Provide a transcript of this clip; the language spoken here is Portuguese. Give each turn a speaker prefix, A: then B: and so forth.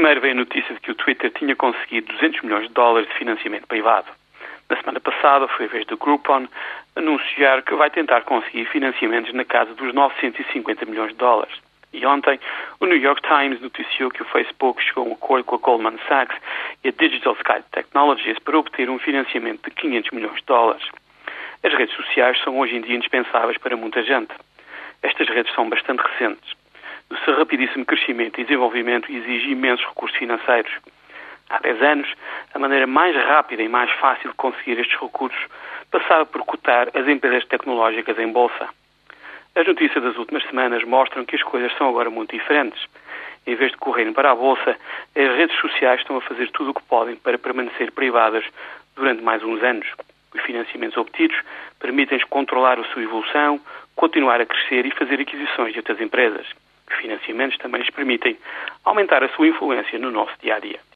A: Primeiro veio a notícia de que o Twitter tinha conseguido 200 milhões de dólares de financiamento privado. Na semana passada foi a vez do Groupon anunciar que vai tentar conseguir financiamentos na casa dos 950 milhões de dólares. E ontem, o New York Times noticiou que o Facebook chegou a um acordo com a Goldman Sachs e a Digital Sky Technologies para obter um financiamento de 500 milhões de dólares. As redes sociais são hoje em dia indispensáveis para muita gente. Estas redes são bastante recentes. Seu rapidíssimo crescimento e desenvolvimento exige imensos recursos financeiros. Há 10 anos, a maneira mais rápida e mais fácil de conseguir estes recursos passava por cotar as empresas tecnológicas em bolsa. As notícias das últimas semanas mostram que as coisas são agora muito diferentes. Em vez de correrem para a bolsa, as redes sociais estão a fazer tudo o que podem para permanecer privadas durante mais uns anos. Os financiamentos obtidos permitem-lhes controlar a sua evolução, continuar a crescer e fazer aquisições de outras empresas. Os financiamentos também lhes permitem aumentar a sua influência no nosso dia a dia.